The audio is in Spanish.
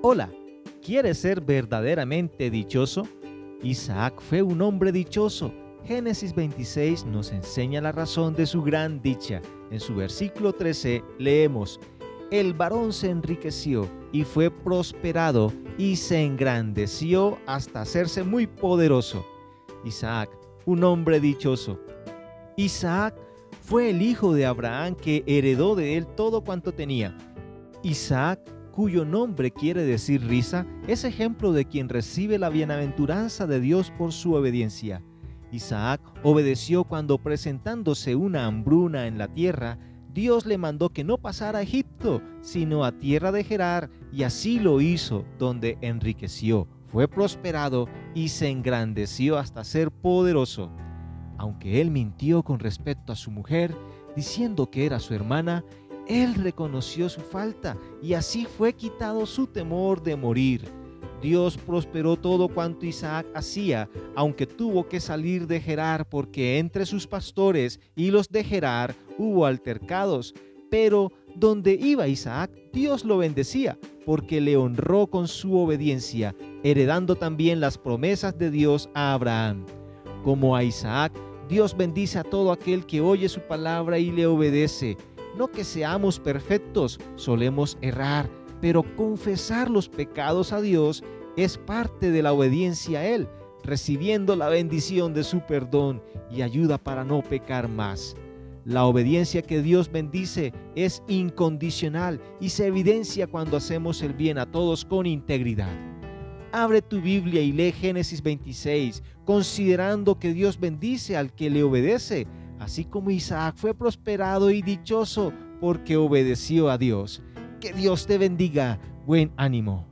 Hola, ¿quieres ser verdaderamente dichoso? Isaac fue un hombre dichoso. Génesis 26 nos enseña la razón de su gran dicha. En su versículo 13 leemos, El varón se enriqueció y fue prosperado y se engrandeció hasta hacerse muy poderoso. Isaac, un hombre dichoso. Isaac fue el hijo de Abraham que heredó de él todo cuanto tenía. Isaac cuyo nombre quiere decir risa, es ejemplo de quien recibe la bienaventuranza de Dios por su obediencia. Isaac obedeció cuando presentándose una hambruna en la tierra, Dios le mandó que no pasara a Egipto, sino a tierra de Gerar, y así lo hizo, donde enriqueció, fue prosperado y se engrandeció hasta ser poderoso. Aunque él mintió con respecto a su mujer, diciendo que era su hermana, él reconoció su falta y así fue quitado su temor de morir. Dios prosperó todo cuanto Isaac hacía, aunque tuvo que salir de Gerar porque entre sus pastores y los de Gerar hubo altercados. Pero donde iba Isaac, Dios lo bendecía, porque le honró con su obediencia, heredando también las promesas de Dios a Abraham. Como a Isaac, Dios bendice a todo aquel que oye su palabra y le obedece. No que seamos perfectos, solemos errar, pero confesar los pecados a Dios es parte de la obediencia a Él, recibiendo la bendición de su perdón y ayuda para no pecar más. La obediencia que Dios bendice es incondicional y se evidencia cuando hacemos el bien a todos con integridad. Abre tu Biblia y lee Génesis 26, considerando que Dios bendice al que le obedece así como Isaac fue prosperado y dichoso porque obedeció a Dios. Que Dios te bendiga. Buen ánimo.